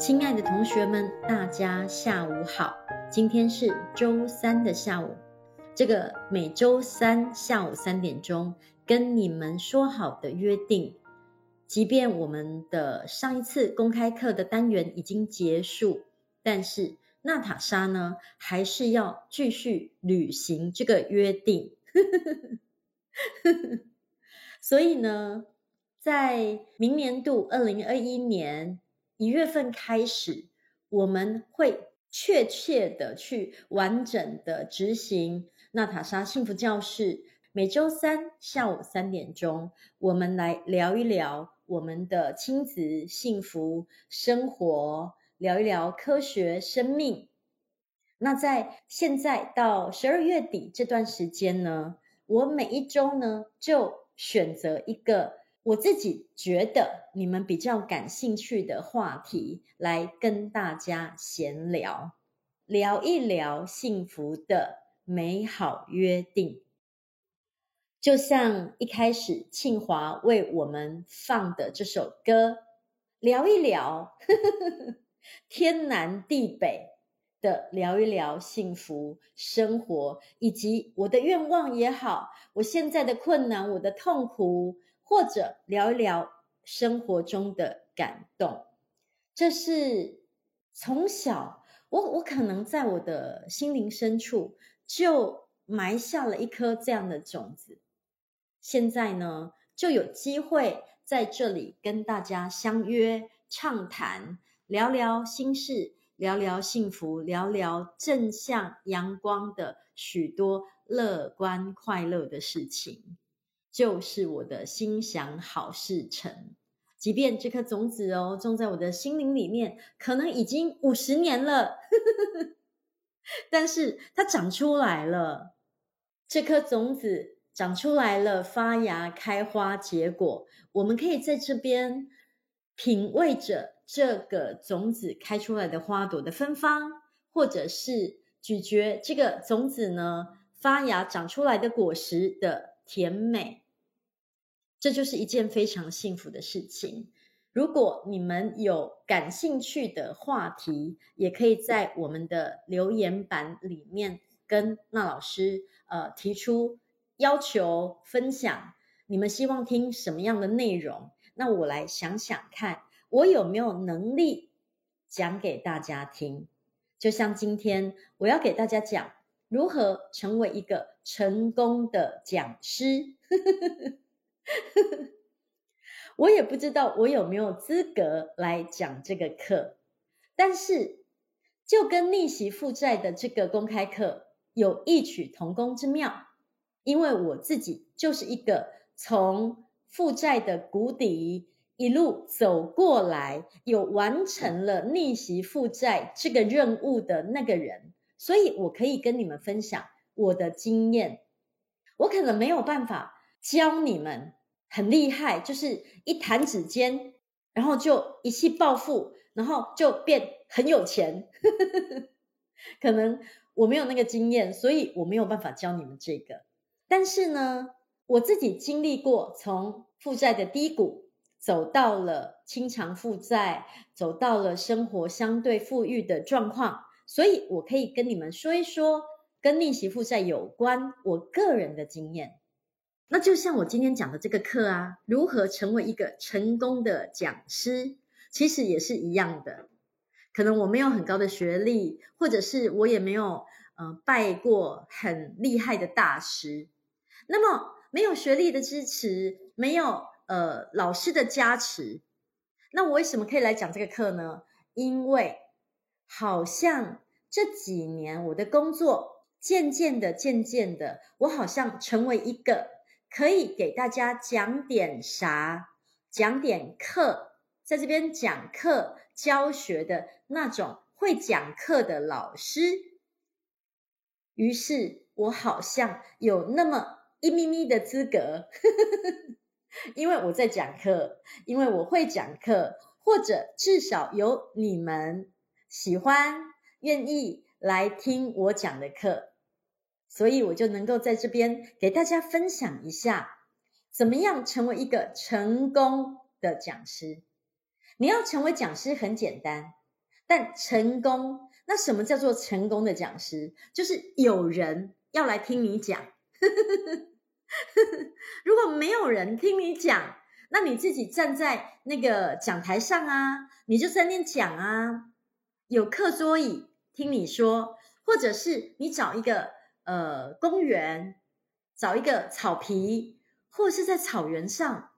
亲爱的同学们，大家下午好。今天是周三的下午，这个每周三下午三点钟跟你们说好的约定，即便我们的上一次公开课的单元已经结束，但是娜塔莎呢，还是要继续履行这个约定。所以呢，在明年度二零二一年一月份开始，我们会确切的去完整的执行娜塔莎幸福教室。每周三下午三点钟，我们来聊一聊我们的亲子幸福生活，聊一聊科学生命。那在现在到十二月底这段时间呢，我每一周呢就选择一个。我自己觉得你们比较感兴趣的话题，来跟大家闲聊，聊一聊幸福的美好约定。就像一开始庆华为我们放的这首歌，聊一聊呵呵 天南地北的聊一聊幸福生活，以及我的愿望也好，我现在的困难，我的痛苦。或者聊一聊生活中的感动，这是从小我我可能在我的心灵深处就埋下了一颗这样的种子。现在呢，就有机会在这里跟大家相约畅谈，聊聊心事，聊聊幸福，聊聊正向阳光的许多乐观快乐的事情。就是我的心想好事成，即便这颗种子哦种在我的心灵里面，可能已经五十年了，但是它长出来了。这颗种子长出来了，发芽、开花、结果，我们可以在这边品味着这个种子开出来的花朵的芬芳，或者是咀嚼这个种子呢发芽长出来的果实的甜美。这就是一件非常幸福的事情。如果你们有感兴趣的话题，也可以在我们的留言板里面跟那老师呃提出要求分享。你们希望听什么样的内容？那我来想想看，我有没有能力讲给大家听。就像今天我要给大家讲如何成为一个成功的讲师。我也不知道我有没有资格来讲这个课，但是就跟逆袭负债的这个公开课有异曲同工之妙，因为我自己就是一个从负债的谷底一路走过来，有完成了逆袭负债这个任务的那个人，所以我可以跟你们分享我的经验。我可能没有办法教你们。很厉害，就是一弹指间，然后就一气暴富，然后就变很有钱。可能我没有那个经验，所以我没有办法教你们这个。但是呢，我自己经历过从负债的低谷，走到了清偿负债，走到了生活相对富裕的状况，所以我可以跟你们说一说跟逆袭负债有关我个人的经验。那就像我今天讲的这个课啊，如何成为一个成功的讲师，其实也是一样的。可能我没有很高的学历，或者是我也没有呃拜过很厉害的大师。那么没有学历的支持，没有呃老师的加持，那我为什么可以来讲这个课呢？因为好像这几年我的工作渐渐的、渐渐的，我好像成为一个。可以给大家讲点啥？讲点课，在这边讲课教学的那种会讲课的老师。于是我好像有那么一咪咪的资格，因为我在讲课，因为我会讲课，或者至少有你们喜欢、愿意来听我讲的课。所以我就能够在这边给大家分享一下，怎么样成为一个成功的讲师。你要成为讲师很简单，但成功，那什么叫做成功的讲师？就是有人要来听你讲。如果没有人听你讲，那你自己站在那个讲台上啊，你就在那讲啊。有课桌椅听你说，或者是你找一个呃公园，找一个草皮，或是在草原上，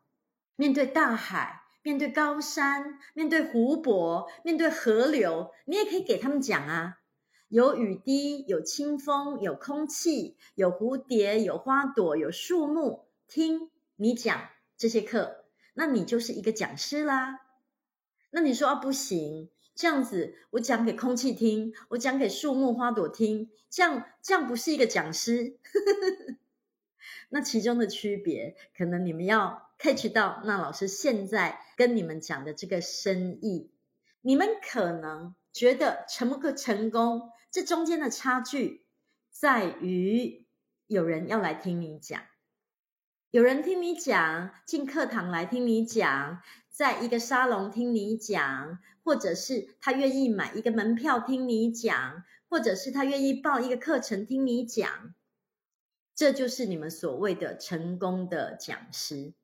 面对大海，面对高山，面对湖泊，面对河流，你也可以给他们讲啊。有雨滴，有清风，有空气，有蝴蝶，有花朵，有树木，听你讲这些课，那你就是一个讲师啦。那你说啊，不行，这样子我讲给空气听，我讲给树木花朵听，这样这样不是一个讲师。那其中的区别，可能你们要 catch 到，那老师现在跟你们讲的这个深意，你们可能觉得成不成功。这中间的差距在于，有人要来听你讲，有人听你讲，进课堂来听你讲，在一个沙龙听你讲，或者是他愿意买一个门票听你讲，或者是他愿意报一个课程听你讲，这就是你们所谓的成功的讲师，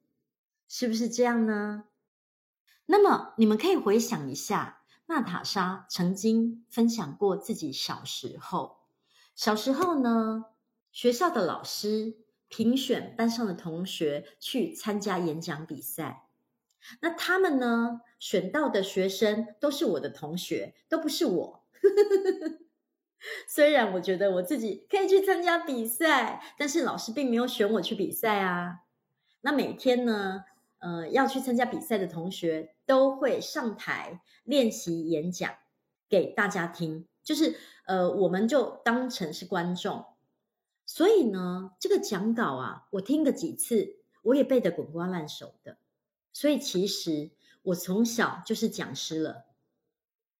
是不是这样呢？那么你们可以回想一下。娜塔莎曾经分享过自己小时候，小时候呢，学校的老师评选班上的同学去参加演讲比赛。那他们呢，选到的学生都是我的同学，都不是我。虽然我觉得我自己可以去参加比赛，但是老师并没有选我去比赛啊。那每天呢，呃，要去参加比赛的同学都会上台。练习演讲给大家听，就是呃，我们就当成是观众。所以呢，这个讲稿啊，我听个几次，我也背得滚瓜烂熟的。所以其实我从小就是讲师了，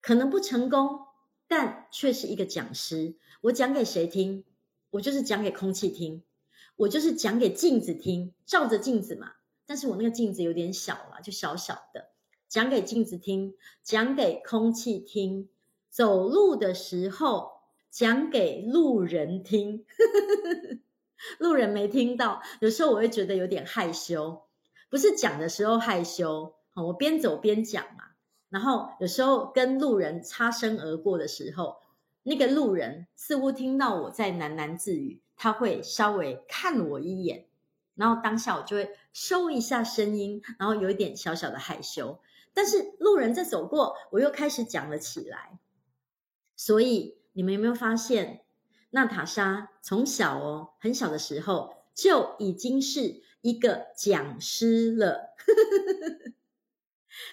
可能不成功，但却是一个讲师。我讲给谁听？我就是讲给空气听，我就是讲给镜子听，照着镜子嘛。但是我那个镜子有点小了，就小小的。讲给镜子听，讲给空气听，走路的时候讲给路人听，路人没听到，有时候我会觉得有点害羞，不是讲的时候害羞，我边走边讲嘛，然后有时候跟路人擦身而过的时候，那个路人似乎听到我在喃喃自语，他会稍微看我一眼，然后当下我就会收一下声音，然后有一点小小的害羞。但是路人在走过，我又开始讲了起来。所以你们有没有发现，娜塔莎从小哦，很小的时候就已经是一个讲师了。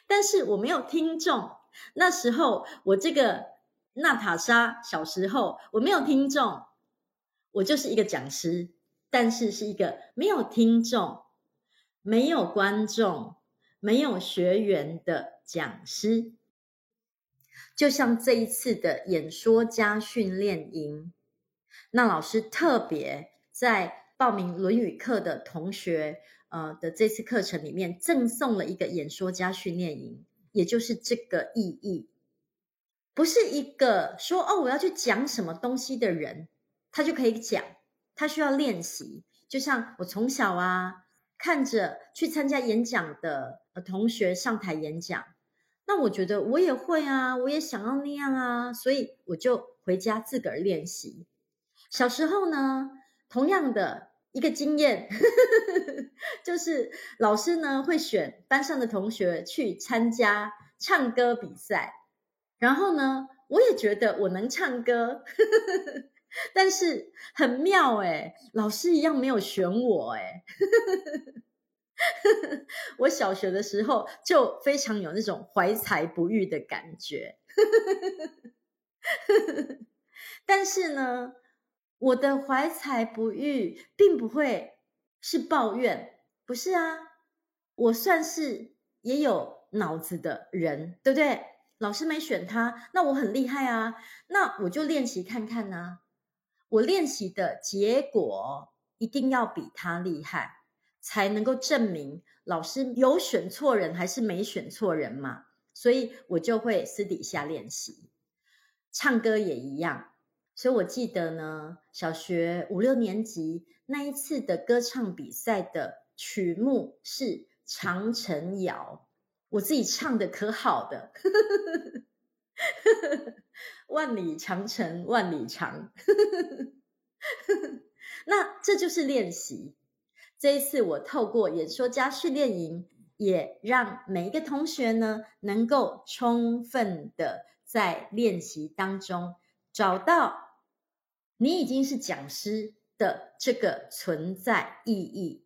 但是我没有听众，那时候我这个娜塔莎小时候我没有听众，我就是一个讲师，但是是一个没有听众、没有观众。没有学员的讲师，就像这一次的演说家训练营，那老师特别在报名《论语》课的同学，呃的这次课程里面赠送了一个演说家训练营，也就是这个意义，不是一个说哦我要去讲什么东西的人，他就可以讲，他需要练习，就像我从小啊。看着去参加演讲的同学上台演讲，那我觉得我也会啊，我也想要那样啊，所以我就回家自个儿练习。小时候呢，同样的一个经验，就是老师呢会选班上的同学去参加唱歌比赛，然后呢，我也觉得我能唱歌，但是很妙诶，老师一样没有选我诶。我小学的时候就非常有那种怀才不遇的感觉，但是呢，我的怀才不遇并不会是抱怨，不是啊，我算是也有脑子的人，对不对？老师没选他，那我很厉害啊，那我就练习看看啊，我练习的结果一定要比他厉害。才能够证明老师有选错人还是没选错人嘛？所以我就会私底下练习。唱歌也一样，所以我记得呢，小学五六年级那一次的歌唱比赛的曲目是《长城谣》，我自己唱的可好的，万里长城万里长，那这就是练习。这一次我透过演说家训练营，也让每一个同学呢，能够充分的。在练习当中找到你已经是讲师的这个存在意义，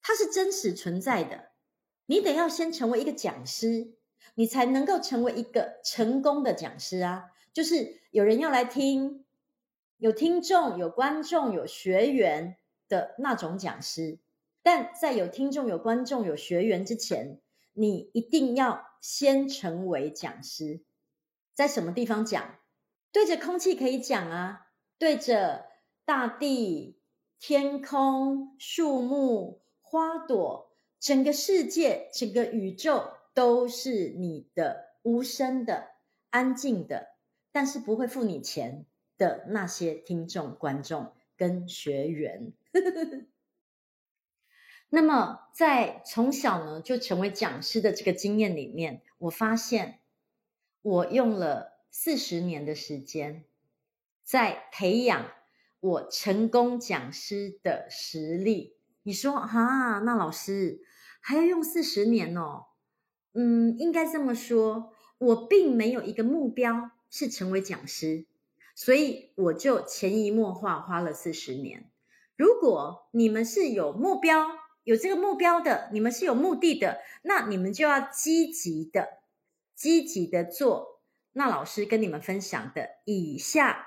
它是真实存在的。你得要先成为一个讲师，你才能够成为一个成功的讲师啊！就是有人要来听，有听众、有观众、有学员的那种讲师。但在有听众、有观众、有学员之前，你一定要先成为讲师。在什么地方讲？对着空气可以讲啊，对着大地、天空、树木、花朵，整个世界、整个宇宙都是你的无声的、安静的，但是不会付你钱的那些听众、观众跟学员。那么，在从小呢就成为讲师的这个经验里面，我发现。我用了四十年的时间，在培养我成功讲师的实力。你说啊，那老师还要用四十年哦？嗯，应该这么说，我并没有一个目标是成为讲师，所以我就潜移默化花了四十年。如果你们是有目标、有这个目标的，你们是有目的的，那你们就要积极的。积极的做，那老师跟你们分享的以下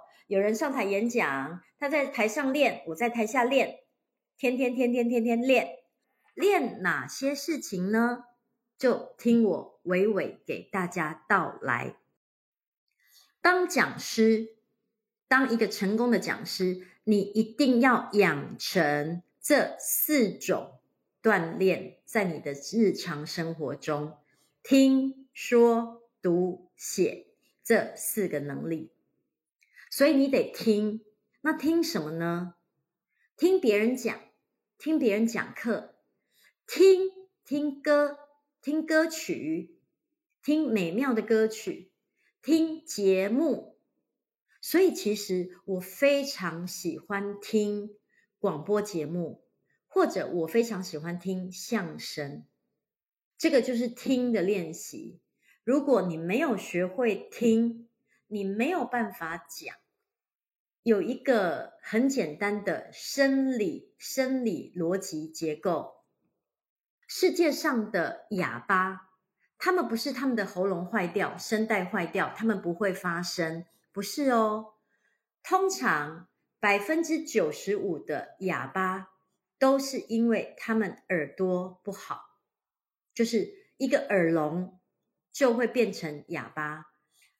有人上台演讲，他在台上练，我在台下练。天天天天天天练，练哪些事情呢？就听我娓娓给大家道来。当讲师，当一个成功的讲师，你一定要养成这四种锻炼，在你的日常生活中听说。读写这四个能力，所以你得听。那听什么呢？听别人讲，听别人讲课，听听歌，听歌曲，听美妙的歌曲，听节目。所以其实我非常喜欢听广播节目，或者我非常喜欢听相声。这个就是听的练习。如果你没有学会听，你没有办法讲。有一个很简单的生理生理逻辑结构：世界上的哑巴，他们不是他们的喉咙坏掉、声带坏掉，他们不会发声，不是哦。通常百分之九十五的哑巴都是因为他们耳朵不好，就是一个耳聋。就会变成哑巴。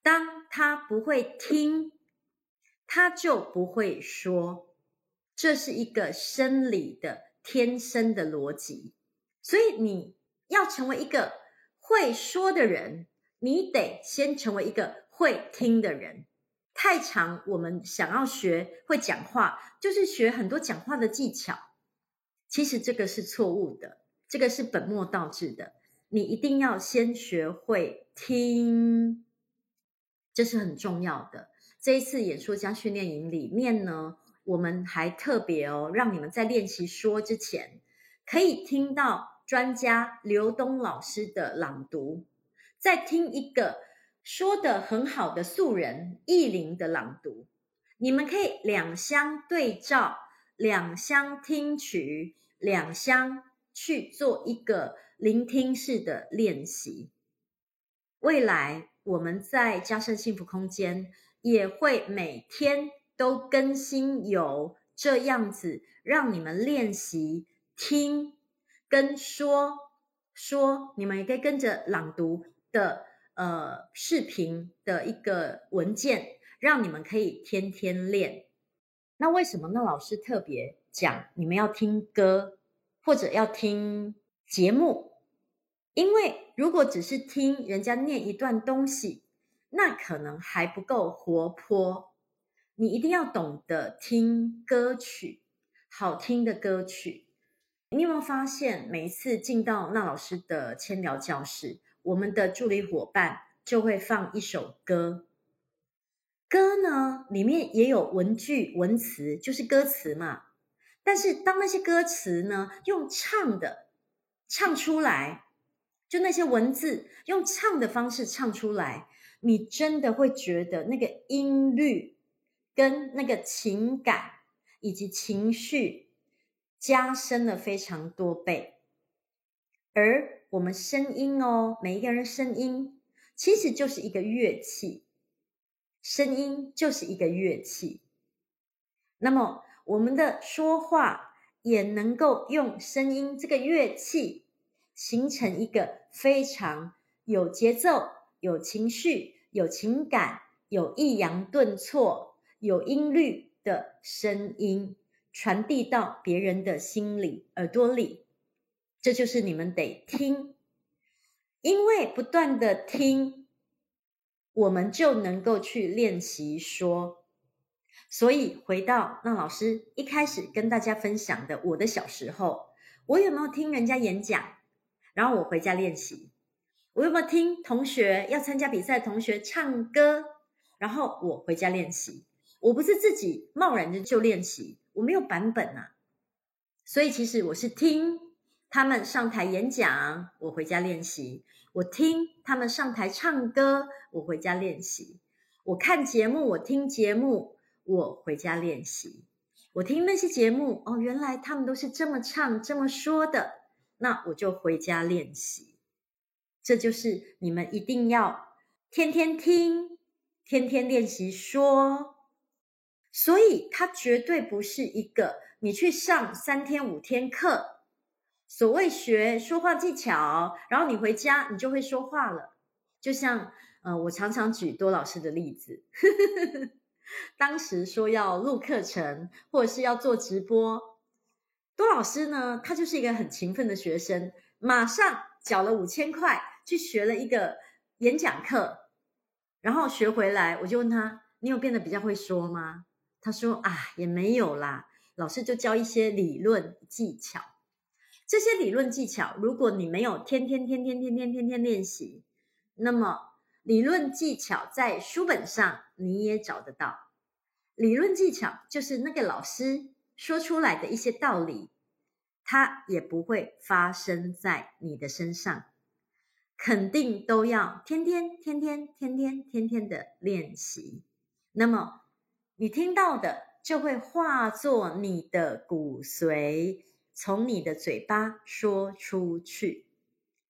当他不会听，他就不会说。这是一个生理的天生的逻辑。所以你要成为一个会说的人，你得先成为一个会听的人。太长，我们想要学会讲话，就是学很多讲话的技巧。其实这个是错误的，这个是本末倒置的。你一定要先学会听，这是很重要的。这一次演说家训练营里面呢，我们还特别哦，让你们在练习说之前，可以听到专家刘东老师的朗读，再听一个说得很好的素人艺林的朗读，你们可以两相对照，两相听取，两相去做一个。聆听式的练习，未来我们在加深幸福空间也会每天都更新有这样子让你们练习听跟说说，你们也可以跟着朗读的呃视频的一个文件，让你们可以天天练。那为什么那老师特别讲你们要听歌或者要听节目？因为如果只是听人家念一段东西，那可能还不够活泼。你一定要懂得听歌曲，好听的歌曲。你有没有发现，每一次进到那老师的千聊教室，我们的助理伙伴就会放一首歌。歌呢，里面也有文句、文词，就是歌词嘛。但是当那些歌词呢，用唱的唱出来，就那些文字用唱的方式唱出来，你真的会觉得那个音律跟那个情感以及情绪加深了非常多倍。而我们声音哦，每一个人声音其实就是一个乐器。声音就是一个乐器，那么我们的说话也能够用声音这个乐器，形成一个非常有节奏、有情绪、有情感、有抑扬顿挫、有音律的声音，传递到别人的心里、耳朵里。这就是你们得听，因为不断的听。我们就能够去练习说，所以回到那老师一开始跟大家分享的我的小时候，我有没有听人家演讲，然后我回家练习？我有没有听同学要参加比赛同学唱歌，然后我回家练习？我不是自己贸然的就练习，我没有版本啊，所以其实我是听他们上台演讲，我回家练习。我听他们上台唱歌，我回家练习；我看节目，我听节目，我回家练习。我听那些节目，哦，原来他们都是这么唱、这么说的，那我就回家练习。这就是你们一定要天天听、天天练习说。所以，它绝对不是一个你去上三天五天课。所谓学说话技巧，然后你回家你就会说话了。就像，呃，我常常举多老师的例子，当时说要录课程或者是要做直播，多老师呢，他就是一个很勤奋的学生，马上缴了五千块去学了一个演讲课，然后学回来，我就问他，你有变得比较会说吗？他说啊，也没有啦，老师就教一些理论技巧。这些理论技巧，如果你没有天天天天天天天天练习，那么理论技巧在书本上你也找得到。理论技巧就是那个老师说出来的一些道理，它也不会发生在你的身上，肯定都要天天天天天天天天的练习。那么你听到的就会化作你的骨髓从你的嘴巴说出去。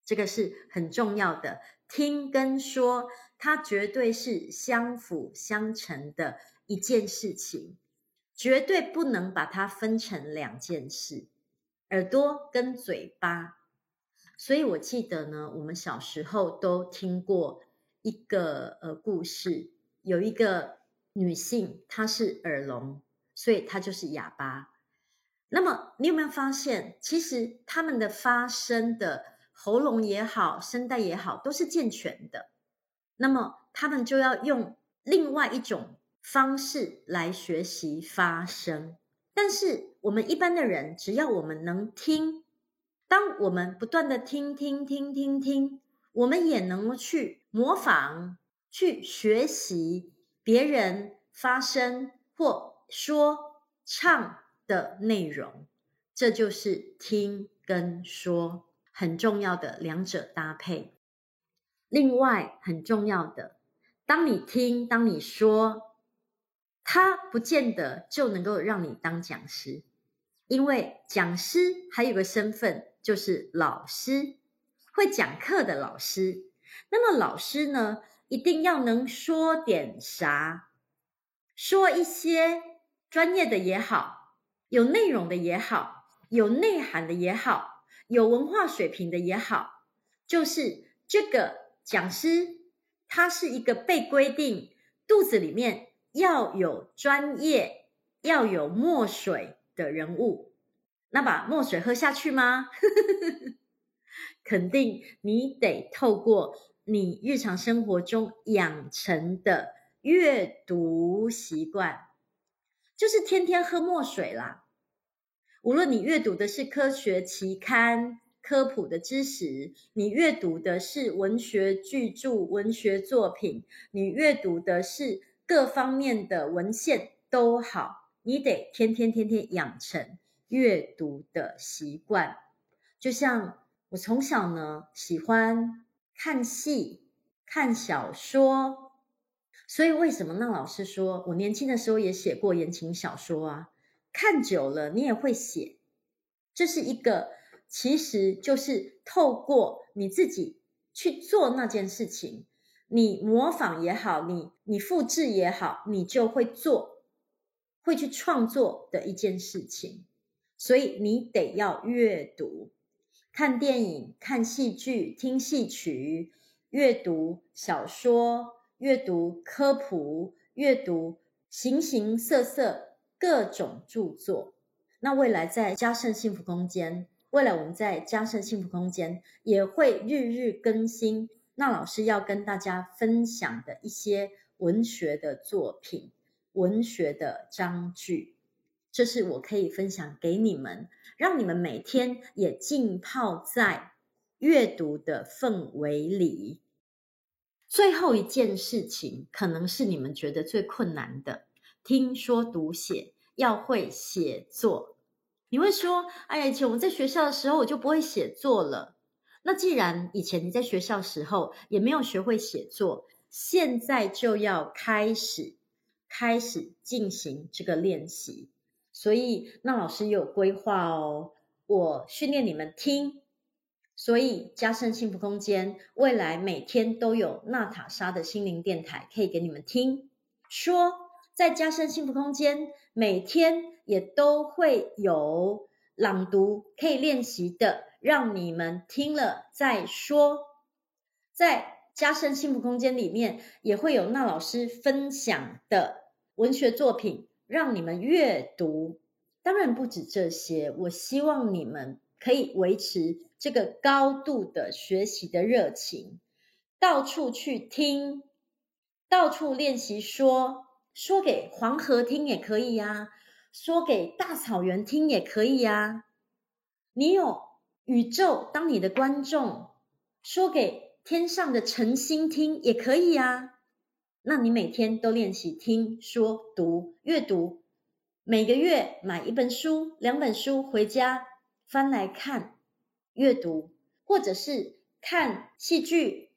这个是很重要的听跟说它绝对是相辅相成的一件事情绝对不能把它分成两件事耳朵跟嘴巴所以我记得呢，我们小时候都听过一个呃故事，有一个女性，她是耳聋，所以她就是哑巴。那么，你有没有发现，其实他们的发声的喉咙也好，声带也好，都是健全的。那么，他们就要用另外一种方式来学习发声。但是，我们一般的人，只要我们能听，当我们不断的听听听听听，我们也能够去模仿、去学习别人发声或说唱。的内容，这就是听跟说很重要的两者搭配。另外很重要的，当你听，当你说，它不见得就能够让你当讲师，因为讲师还有个身份就是老师，会讲课的老师。那么老师呢，一定要能说点啥，说一些专业的也好，有内容的也好，有内涵的也好，有文化水平的也好，就是这个讲师，他是一个被规定肚子里面要有专业、要有墨水的人物。那把墨水喝下去吗？肯定你得透过你日常生活中养成的阅读习惯，就是天天喝墨水啦。无论你阅读的是科学期刊、科普的知识，你阅读的是文学巨著、文学作品，你阅读的是各方面的文献都好，你得天天天天养成。阅读的习惯，就像我从小呢喜欢看戏、看小说，所以为什么那老师说我年轻的时候也写过言情小说啊？看久了你也会写，这是一个其实就是透过你自己去做那件事情，你模仿也好，你你复制也好，你就会做，会去创作的一件事情。所以你得要阅读，看电影、看戏剧、听戏曲，阅读小说，阅读科普，阅读形形色色各种著作。那未来在嘉盛幸福空间，未来我们在嘉盛幸福空间也会日日更新。那老师要跟大家分享的一些文学的作品、文学的章句。这是我可以分享给你们，让你们每天也浸泡在阅读的氛围里。最后一件事情，可能是你们觉得最困难的，听说读写要会写作。你会说：“哎呀，以前我在学校的时候，我就不会写作了。”那既然以前你在学校时候也没有学会写作，现在就要开始开始进行这个练习。所以，那老师有规划哦，我训练你们听。所以，加深幸福空间未来每天都有娜塔莎的心灵电台可以给你们听。说，在加深幸福空间每天也都会有朗读可以练习的，让你们听了再说。在加深幸福空间里面也会有娜老师分享的文学作品。让你们阅读，当然不止这些。我希望你们可以维持这个高度的学习的热情，到处去听，到处练习说，说给黄河听也可以呀，说给大草原听也可以呀。你有宇宙当你的观众，说给天上的晨星听也可以呀。那你每天都练习听说读阅读，每个月买一本书、两本书回家翻来看阅读，或者是看戏剧、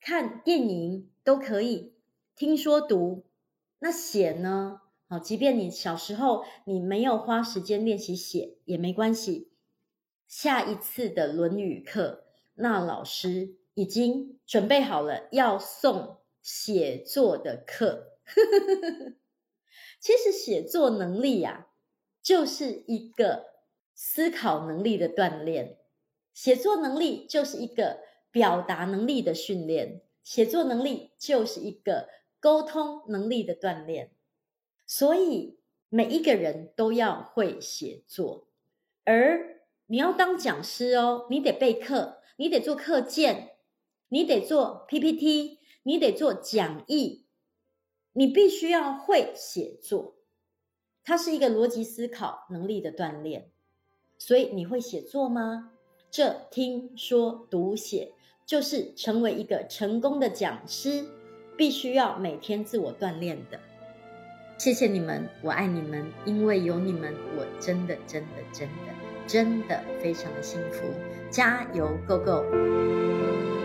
看电影都可以听说读。那写呢？好，即便你小时候你没有花时间练习写也没关系。下一次的《论语》课，那老师已经准备好了要送。写作的课，其实写作能力呀、啊，就是一个思考能力的锻炼；写作能力就是一个表达能力的训练；写作能力就是一个沟通能力的锻炼。所以每一个人都要会写作，而你要当讲师哦，你得备课，你得做课件，你得做 PPT。你得做讲义，你必须要会写作，它是一个逻辑思考能力的锻炼。所以你会写作吗？这听说读写就是成为一个成功的讲师，必须要每天自我锻炼的。谢谢你们，我爱你们，因为有你们，我真的真的真的真的非常的幸福。加油，Go Go！